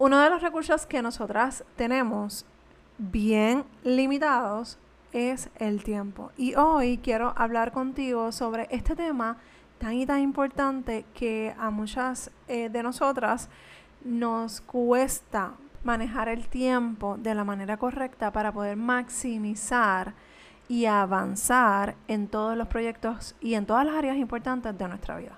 Uno de los recursos que nosotras tenemos bien limitados es el tiempo. Y hoy quiero hablar contigo sobre este tema tan y tan importante que a muchas eh, de nosotras nos cuesta manejar el tiempo de la manera correcta para poder maximizar y avanzar en todos los proyectos y en todas las áreas importantes de nuestra vida.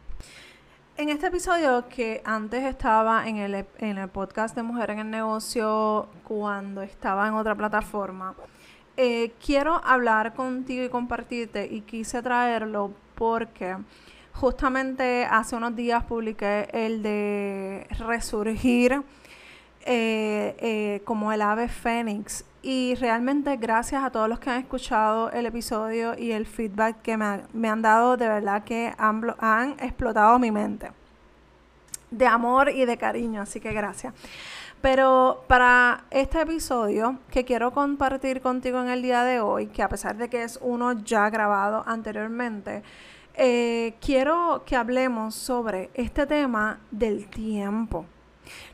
En este episodio que antes estaba en el, en el podcast de Mujer en el Negocio cuando estaba en otra plataforma, eh, quiero hablar contigo y compartirte y quise traerlo porque justamente hace unos días publiqué el de resurgir eh, eh, como el ave fénix y realmente gracias a todos los que han escuchado el episodio y el feedback que me, han dado, de verdad que han, explotado mi mente de amor y de cariño, así que gracias. Pero para este episodio que quiero compartir contigo en el día de hoy, que a pesar de que es uno ya grabado anteriormente, eh, quiero que hablemos sobre este tema del tiempo.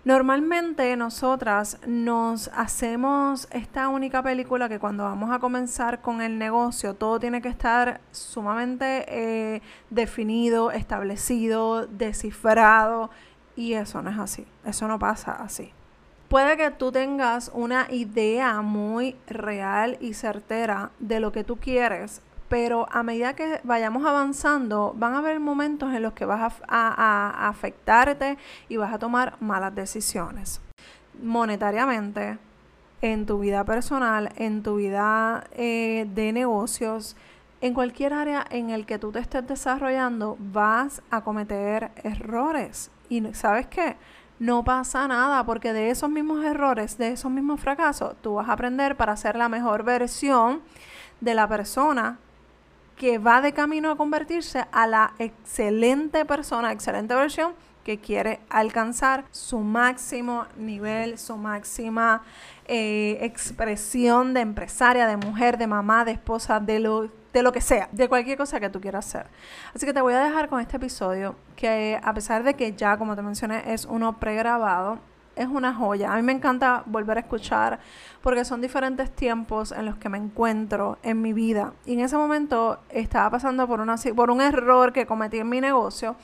Normalmente nosotras nos hacemos esta única película que cuando vamos a comenzar con el negocio todo tiene que estar sumamente eh, definido, establecido, descifrado y eso no es así, eso no pasa así. Puede que tú tengas una idea muy real y certera de lo que tú quieres, pero a medida que vayamos avanzando, van a haber momentos en los que vas a, afectarte y vas a tomar malas decisiones. Monetariamente, en tu vida personal, en tu vida eh, de negocios, en cualquier área en el que tú te estés desarrollando, vas a cometer errores. Y sabes qué? No pasa nada porque de esos mismos errores, de esos mismos fracasos, tú vas a aprender para ser la mejor versión de la persona que va de camino a convertirse a la excelente persona, excelente versión que quiere alcanzar su máximo nivel, su máxima eh, expresión de empresaria, de mujer, de mamá, de esposa, de lo, de lo que sea, de cualquier cosa que tú quieras hacer. Así que te voy a dejar con este episodio que a pesar de que ya, como te mencioné, es uno pregrabado, es una joya. A mí me encanta volver a escuchar porque son diferentes tiempos en los que me encuentro en mi vida. Y en ese momento estaba pasando por, una, por un error que cometí en mi negocio.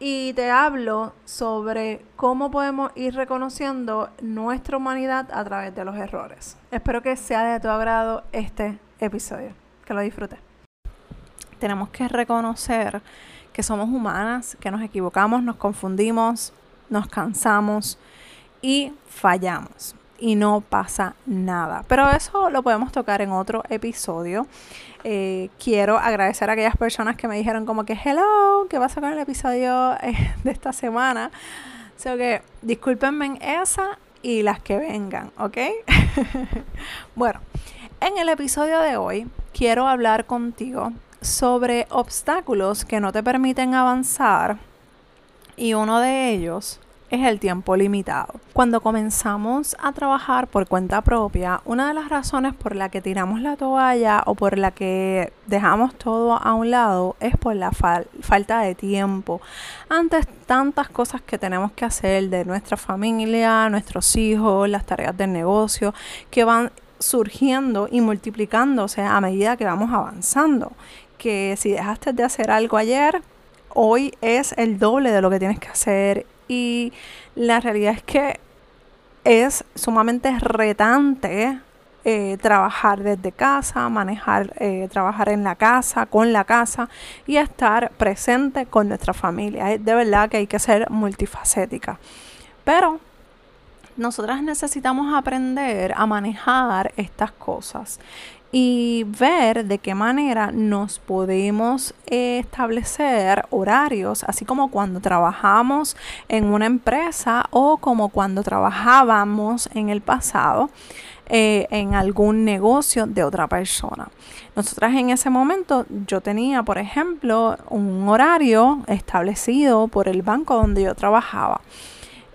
Y te hablo sobre cómo podemos ir reconociendo nuestra humanidad a través de los errores. Espero que sea de tu agrado este episodio. Que lo disfrutes. Tenemos que reconocer que somos humanas, que nos equivocamos, nos confundimos, nos cansamos, y fallamos y no pasa nada. Pero eso lo podemos tocar en otro episodio. Eh, quiero agradecer a aquellas personas que me dijeron como que hello, ¿qué vas a con el episodio eh, de esta semana? O sea que discúlpenme en esa y las que vengan, ¿ok? bueno, en el episodio de hoy quiero hablar contigo sobre obstáculos que no te permiten avanzar y uno de ellos es el tiempo limitado. Cuando comenzamos a trabajar por cuenta propia, una de las razones por la que tiramos la toalla o por la que dejamos todo a un lado es por la falta de tiempo. Antes tantas cosas que tenemos que hacer de nuestra familia, nuestros hijos, las tareas del negocio, que van surgiendo y multiplicándose a medida que vamos avanzando. Que si dejaste de hacer algo ayer, hoy es el doble de lo que tienes que hacer y la realidad es que es sumamente retante eh, trabajar desde casa, manejar, eh, trabajar en la casa, con la casa y estar presente con nuestra familia. De verdad que hay que ser multifacética. Pero nosotras necesitamos aprender a manejar estas cosas y ver de qué manera nos podemos eh, establecer horarios, así como cuando trabajamos en una empresa o como cuando trabajábamos en el pasado. Eh, en algún negocio de otra persona. Nosotras en ese momento yo tenía, por ejemplo, un horario establecido por el banco donde yo trabajaba.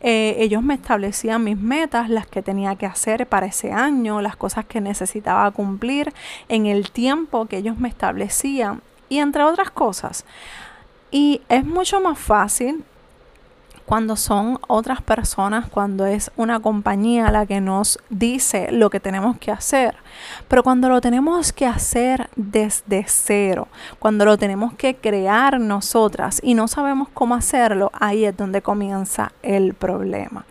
Eh, ellos me establecían mis metas, las que tenía que hacer para ese año, las cosas que necesitaba cumplir en el tiempo que ellos me establecían y entre otras cosas. Y es mucho más fácil cuando son otras personas, cuando es una compañía la que nos dice lo que tenemos que hacer. Pero cuando lo tenemos que hacer desde cero, cuando lo tenemos que crear nosotras y no sabemos cómo hacerlo, ahí es donde comienza el problema.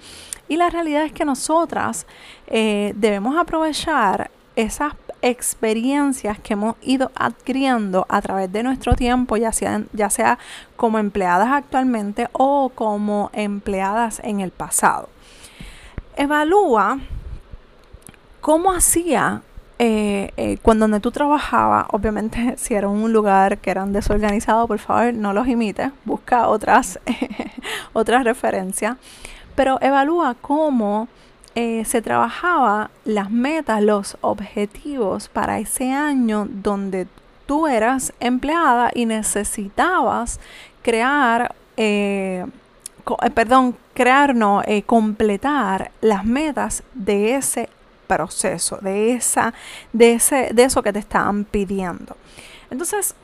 Y la realidad es que nosotras eh, debemos aprovechar esas experiencias que hemos ido adquiriendo a través de nuestro tiempo, ya sea, ya sea como empleadas actualmente o como empleadas en el pasado. Evalúa cómo hacía eh, eh, cuando tú trabajabas, obviamente si era un lugar que eran desorganizado, por favor no los imites, busca otras, otras referencias, pero evalúa cómo eh, se trabajaba las metas, los objetivos para ese año donde tú eras empleada y necesitabas crear, eh, eh, perdón, crear, no, completar las metas de ese proceso, de, esa, de, ese, de eso que te estaban pidiendo. Entonces,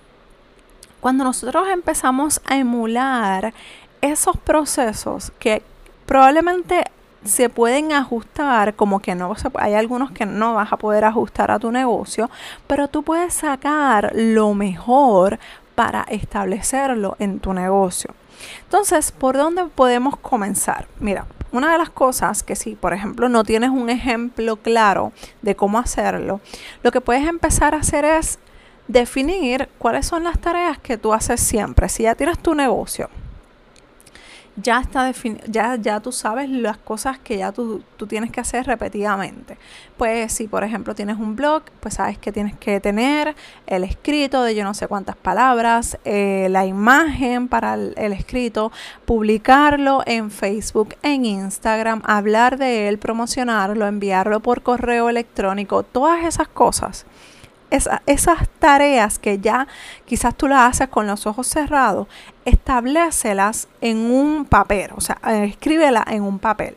cuando nosotros empezamos a emular esos procesos que probablemente se pueden ajustar, como que no hay algunos que no vas a poder ajustar a tu negocio, pero tú puedes sacar lo mejor para establecerlo en tu negocio. Entonces, ¿por dónde podemos comenzar? Mira, una de las cosas que si, por ejemplo, no tienes un ejemplo claro de cómo hacerlo, lo que puedes empezar a hacer es definir cuáles son las tareas que tú haces siempre. Si ya tienes tu negocio, ya está ya, ya tú sabes las cosas que ya tú, tienes que hacer repetidamente. Pues si por ejemplo tienes un blog, pues sabes que tienes que tener el escrito de yo no sé cuántas palabras, eh, la imagen para el escrito, publicarlo en Facebook, en Instagram, hablar de él, promocionarlo, enviarlo por correo electrónico, todas esas cosas esas tareas que ya quizás tú las haces con los ojos cerrados, establecelas en un papel, o sea, escríbela en un papel.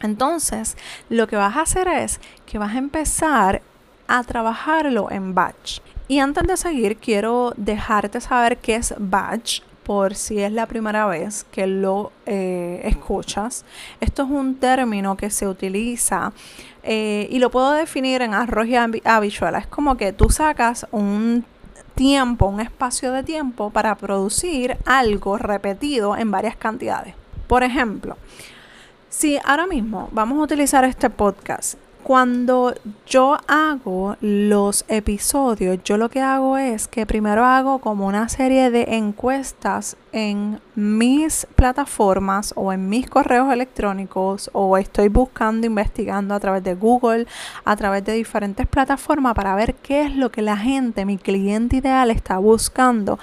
Entonces, lo que vas a hacer es que vas a empezar a trabajarlo en batch. Y antes de seguir, quiero dejarte saber qué es batch por si es la primera vez que lo eh, escuchas. Esto es un término que se utiliza eh, y lo puedo definir en arroz y habichuela. Es como que tú sacas un tiempo, un espacio de tiempo para producir algo repetido en varias cantidades. Por ejemplo, si ahora mismo vamos a utilizar este podcast cuando yo hago los episodios, yo lo que hago es que primero hago como una serie de encuestas en mis plataformas o en mis correos electrónicos o estoy buscando, investigando a través de Google, a través de diferentes plataformas para ver qué es lo que la gente, mi cliente ideal está buscando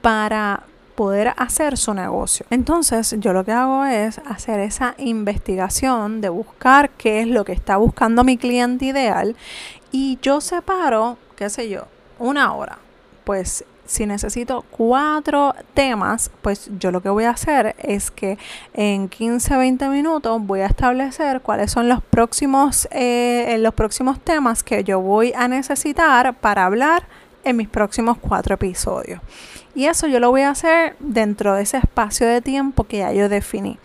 para poder hacer su negocio. Entonces yo lo que hago es hacer esa investigación de buscar qué es lo que está buscando mi cliente ideal y yo separo, qué sé yo, una hora. Pues si necesito cuatro temas, pues yo lo que voy a hacer es que en 15, 20 minutos voy a establecer cuáles son los próximos, eh, los próximos temas que yo voy a necesitar para hablar en mis próximos cuatro episodios. Y eso yo lo voy a hacer dentro de ese espacio de tiempo que ya yo definí.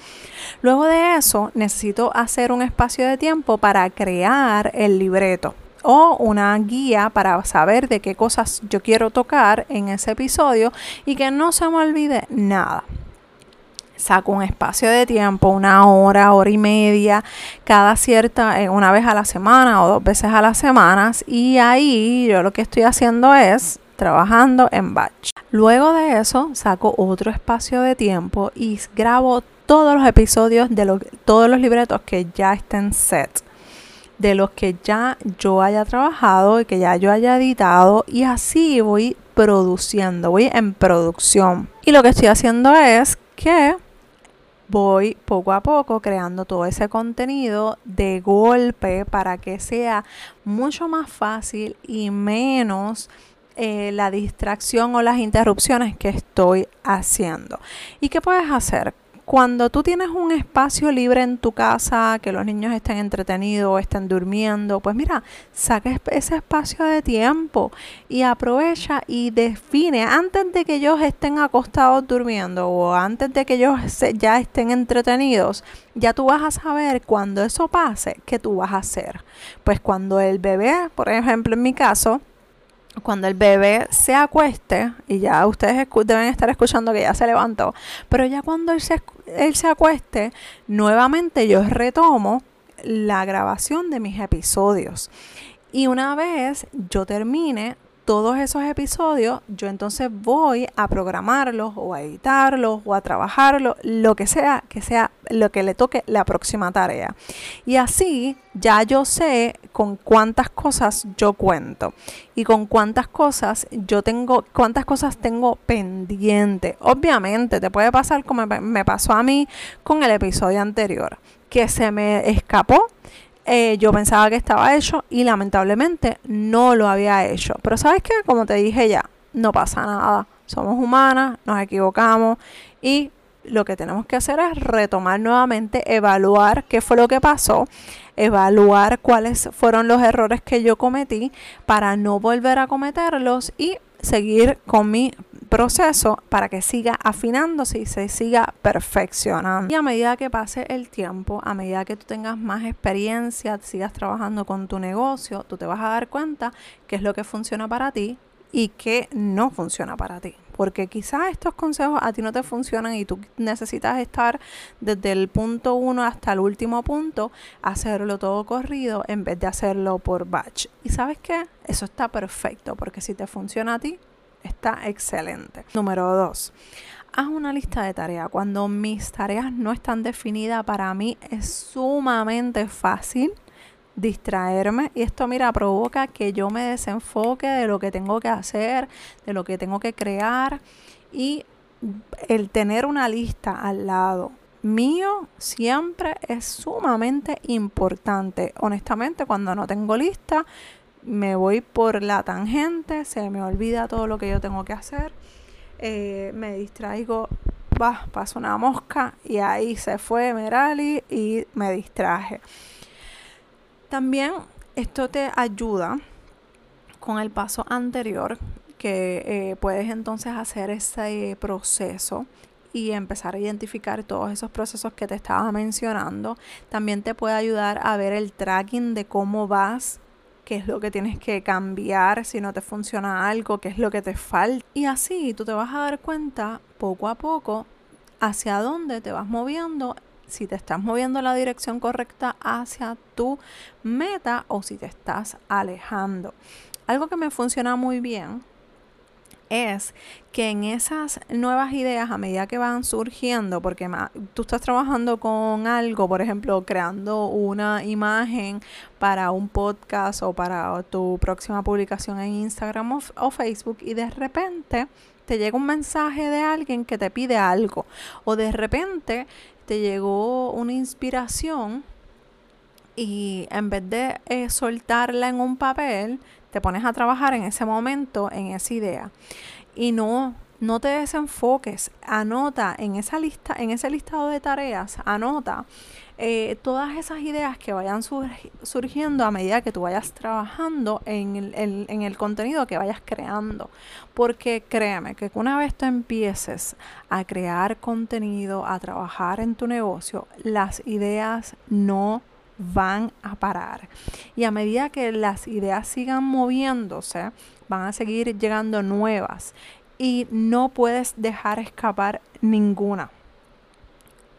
Luego de eso, necesito hacer un espacio de tiempo para crear el libreto o una guía para saber de qué cosas yo quiero tocar en ese episodio y que no se me olvide nada saco un espacio de tiempo, una hora, hora y media, cada cierta, eh, una vez a la semana o dos veces a las semanas. Y ahí yo lo que estoy haciendo es trabajando en batch. Luego de eso saco otro espacio de tiempo y grabo todos los episodios de todos los libretos que ya estén set de los que ya yo haya trabajado y que ya yo haya editado y así voy produciendo, voy en producción. Y lo que estoy haciendo es que voy poco a poco creando todo ese contenido de golpe para que sea mucho más fácil y menos eh, la distracción o las interrupciones que estoy haciendo. ¿Y qué puedes hacer? Cuando tú tienes un espacio libre en tu casa, que los niños estén entretenidos estén durmiendo, pues mira, saca ese espacio de tiempo y aprovecha y define antes de que ellos estén acostados durmiendo o antes de que ellos ya estén entretenidos, ya tú vas a saber cuando eso pase, qué tú vas a hacer. Pues cuando el bebé, por ejemplo en mi caso, cuando el bebé se acueste, y ya ustedes deben estar escuchando que ya se levantó, pero ya cuando él se, él se acueste, nuevamente yo retomo la grabación de mis episodios. Y una vez yo termine, todos esos episodios, yo entonces voy a programarlos o a editarlos o a trabajarlos, lo que sea, que sea lo que le toque la próxima tarea. Y así ya yo sé con cuántas cosas yo cuento y con cuántas cosas yo tengo, cuántas cosas tengo pendiente. Obviamente te puede pasar como me pasó a mí con el episodio anterior, que se me escapó eh, yo pensaba que estaba hecho y lamentablemente no lo había hecho. Pero sabes qué, como te dije ya, no pasa nada. Somos humanas, nos equivocamos y lo que tenemos que hacer es retomar nuevamente, evaluar qué fue lo que pasó, evaluar cuáles fueron los errores que yo cometí para no volver a cometerlos y seguir con mi proceso para que siga afinándose y se siga perfeccionando. Y a medida que pase el tiempo, a medida que tú tengas más experiencia, sigas trabajando con tu negocio, tú te vas a dar cuenta qué es lo que funciona para ti y qué no funciona para ti. Porque quizás estos consejos a ti no te funcionan y tú necesitas estar desde el punto uno hasta el último punto, hacerlo todo corrido en vez de hacerlo por batch. Y sabes qué? Eso está perfecto porque si te funciona a ti, está excelente. Número dos, haz una lista de tareas. Cuando mis tareas no están definidas, para mí es sumamente fácil distraerme y esto mira provoca que yo me desenfoque de lo que tengo que hacer, de lo que tengo que crear y el tener una lista al lado mío siempre es sumamente importante. Honestamente, cuando no tengo lista, me voy por la tangente, se me olvida todo lo que yo tengo que hacer, eh, me distraigo, va, paso una mosca y ahí se fue Merali y me distraje. También esto te ayuda con el paso anterior que eh, puedes entonces hacer ese proceso y empezar a identificar todos esos procesos que te estaba mencionando. También te puede ayudar a ver el tracking de cómo vas qué es lo que tienes que cambiar, si no te funciona algo, qué es lo que te falta. Y así tú te vas a dar cuenta poco a poco hacia dónde te vas moviendo, si te estás moviendo en la dirección correcta hacia tu meta o si te estás alejando. Algo que me funciona muy bien es que en esas nuevas ideas, a medida que van surgiendo, porque tú estás trabajando con algo, por ejemplo, creando una imagen para un podcast o para tu próxima publicación en Instagram o, Facebook y de repente te llega un mensaje de alguien que te pide algo o de repente te llegó una inspiración y en vez de eh, soltarla en un papel, te pones a trabajar en ese momento, en esa idea. Y no, no te desenfoques, anota en esa lista, en ese listado de tareas, anota eh, todas esas ideas que vayan surgiendo a medida que tú vayas trabajando en el, en el contenido que vayas creando. Porque créeme que una vez tú empieces a crear contenido, a trabajar en tu negocio, las ideas no van a parar. Y a medida que las ideas sigan moviéndose, van a seguir llegando nuevas y no puedes dejar escapar ninguna.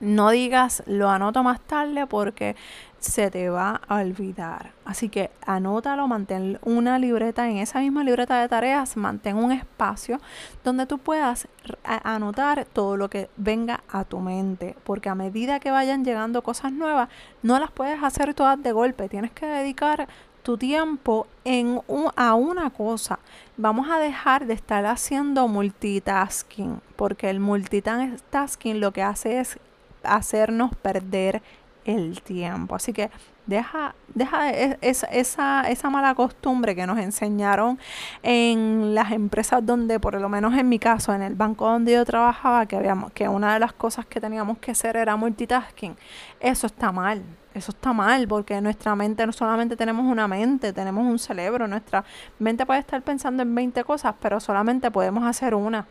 No digas lo anoto más tarde porque se te va a olvidar. Así que anótalo, mantén una libreta en esa misma libreta de tareas, mantén un espacio donde tú puedas anotar todo lo que venga a tu mente, porque a medida que vayan llegando cosas nuevas, no las puedes hacer todas de golpe, tienes que dedicar tu tiempo en a una cosa. Vamos a dejar de estar haciendo multitasking, porque el multitasking lo que hace es hacernos perder el tiempo. Así que deja, deja esa, esa, esa mala costumbre que nos enseñaron en las empresas donde, por lo menos en mi caso, en el banco donde yo trabajaba, que, habíamos, que una de las cosas que teníamos que hacer era multitasking. Eso está mal. Eso está mal porque nuestra mente no solamente tenemos una mente, tenemos un cerebro. Nuestra mente puede estar pensando en 20 cosas, pero solamente podemos hacer una.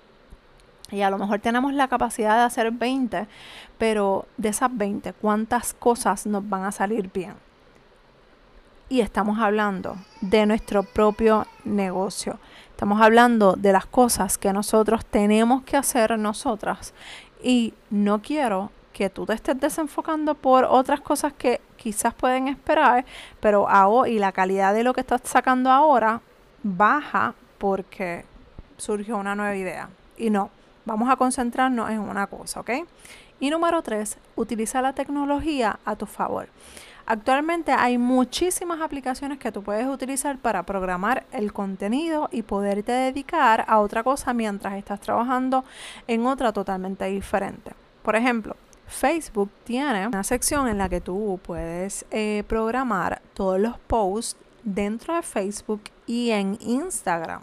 Y a lo mejor tenemos la capacidad de hacer 20, pero de esas 20, ¿cuántas cosas nos van a salir bien? Y estamos hablando de nuestro propio negocio. Estamos hablando de las cosas que nosotros tenemos que hacer nosotras. Y no quiero que tú te estés desenfocando por otras cosas que quizás pueden esperar, pero ahora y la calidad de lo que estás sacando ahora baja porque surgió una nueva idea. Y no, Vamos a concentrarnos en una cosa, ¿ok? Y número tres, utiliza la tecnología a tu favor. Actualmente hay muchísimas aplicaciones que tú puedes utilizar para programar el contenido y poderte dedicar a otra cosa mientras estás trabajando en otra totalmente diferente. Por ejemplo, Facebook tiene una sección en la que tú puedes eh, programar todos los posts dentro de Facebook y en Instagram.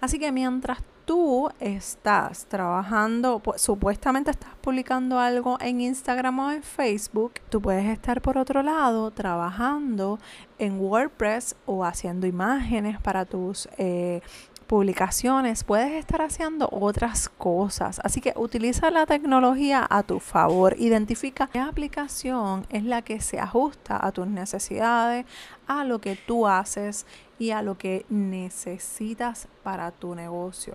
Así que mientras tú estás trabajando, pues, supuestamente estás publicando algo en Instagram o en Facebook, tú puedes estar por otro lado trabajando en WordPress o haciendo imágenes para tus eh, publicaciones, puedes estar haciendo otras cosas. Así que utiliza la tecnología a tu favor. Identifica qué aplicación es la que se ajusta a tus necesidades, a lo que tú haces y a lo que necesitas para tu negocio.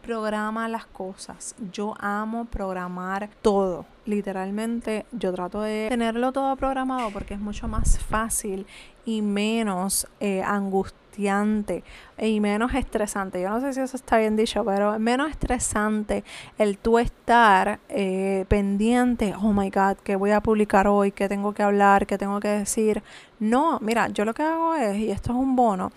Programa las cosas. Yo amo programar todo. Literalmente yo trato de tenerlo todo programado porque es mucho más fácil y menos eh, y menos estresante. Yo no sé si eso está bien dicho, pero menos estresante el tú estar eh, pendiente, oh my god, ¿qué voy a publicar hoy? ¿Qué tengo que hablar? ¿Qué tengo que decir? No, mira, yo lo que hago es, y esto es un bono,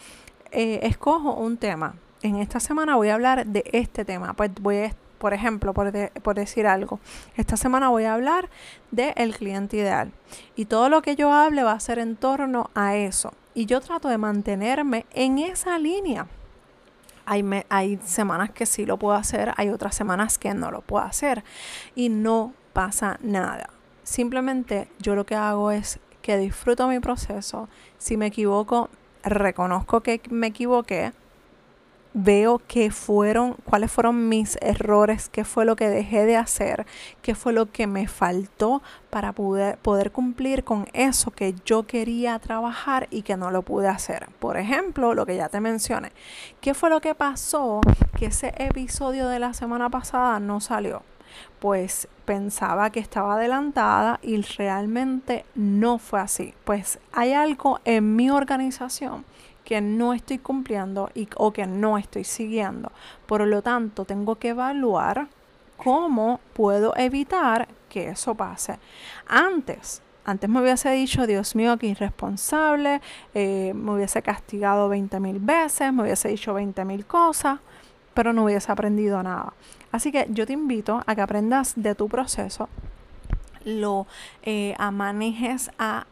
eh, escojo un tema. En esta semana voy a hablar de este tema. Pues voy a, por ejemplo, por, por decir algo, esta semana voy a hablar del el cliente ideal. Y todo lo que yo hable va a ser en torno a eso. Y yo trato de mantenerme en esa línea. Hay, hay semanas que sí lo puedo hacer, hay otras semanas que no lo puedo hacer. Y no pasa nada. Simplemente yo lo que hago es que disfruto mi proceso. Si me equivoco, reconozco que me equivoqué, veo qué fueron, cuáles fueron mis errores, qué fue lo que dejé de hacer, qué fue lo que me faltó para poder, poder cumplir con eso que yo quería trabajar y que no lo pude hacer. Por ejemplo, lo que ya te mencioné, ¿qué fue lo que pasó que ese episodio de la semana pasada no salió? Pues pensaba que estaba adelantada y realmente no fue así. Pues hay algo en mi organización que no estoy cumpliendo y, o que no estoy siguiendo. Por lo tanto, tengo que evaluar cómo puedo evitar que eso pase. Antes, antes me hubiese dicho, Dios mío, que irresponsable, eh, me hubiese castigado 20 mil veces, me hubiese dicho 20 mil cosas, pero no hubiese aprendido nada. Así que yo te invito a que aprendas de tu proceso, lo eh, manejes la,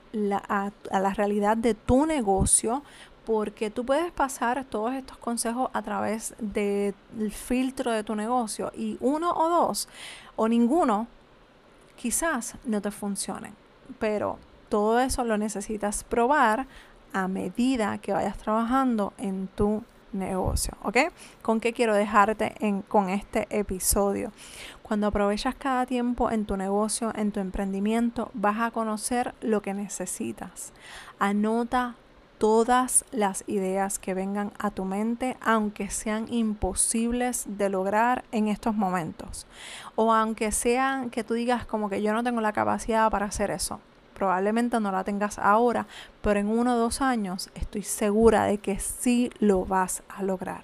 a la realidad de tu negocio, porque tú puedes pasar todos estos consejos a través del filtro de tu negocio y uno o dos o ninguno quizás no te funcione, pero todo eso lo necesitas probar a medida que vayas trabajando en tu negocio, ¿ok? ¿Con qué quiero dejarte en, con este episodio? Cuando aprovechas cada tiempo en tu negocio, en tu emprendimiento, vas a conocer lo que necesitas. Anota todas las ideas que vengan a tu mente, aunque sean imposibles de lograr en estos momentos. O aunque sean que tú digas como que yo no tengo la capacidad para hacer eso. Probablemente no la tengas ahora, pero en uno o dos años estoy segura de que sí lo vas a lograr.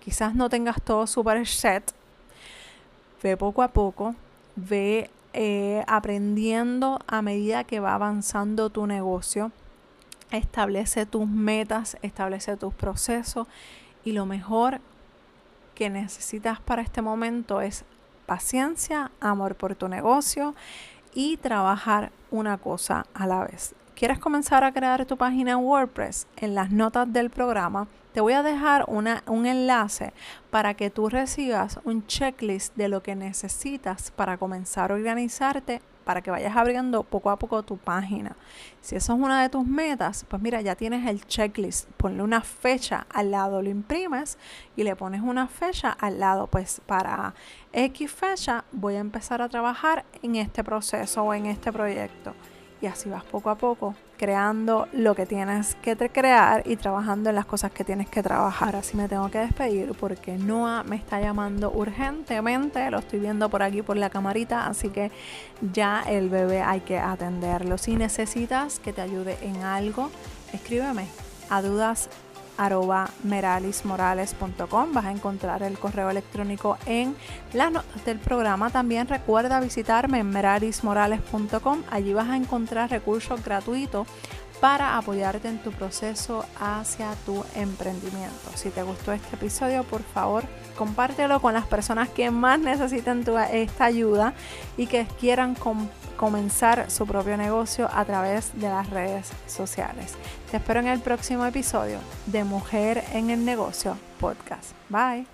Quizás no tengas todo super set. Ve poco a poco, ve eh, aprendiendo a medida que va avanzando tu negocio. Establece tus metas, establece tus procesos y lo mejor que necesitas para este momento es paciencia, amor por tu negocio y trabajar una cosa a la vez. ¿Quieres comenzar a crear tu página en WordPress? En las notas del programa te voy a dejar un enlace para que tú recibas un checklist de lo que necesitas para comenzar a organizarte para que vayas abriendo poco a poco tu página. Si eso es una de tus metas, pues mira, ya tienes el checklist. Ponle una fecha al lado, lo imprimes y le pones una fecha al lado. Pues para X fecha voy a empezar a trabajar en este proceso o en este proyecto. Y así vas poco a poco creando lo que tienes que crear y trabajando en las cosas que tienes que trabajar. Así me tengo que despedir porque Noah me está llamando urgentemente, lo estoy viendo por aquí por la camarita, así que ya el bebé hay que atenderlo. Si necesitas que te ayude en algo, escríbeme a dudas arroba meralismorales.com. Vas a encontrar el correo electrónico en las notas del programa. También recuerda visitarme en meralismorales.com. Allí vas a encontrar recursos gratuitos para apoyarte en tu proceso hacia tu emprendimiento. Si te gustó este episodio, por favor, compártelo con las personas que más necesiten esta ayuda y que quieran comenzar su propio negocio a través de las redes sociales. Te espero en el próximo episodio de Mujer en el Negocio Podcast. Bye.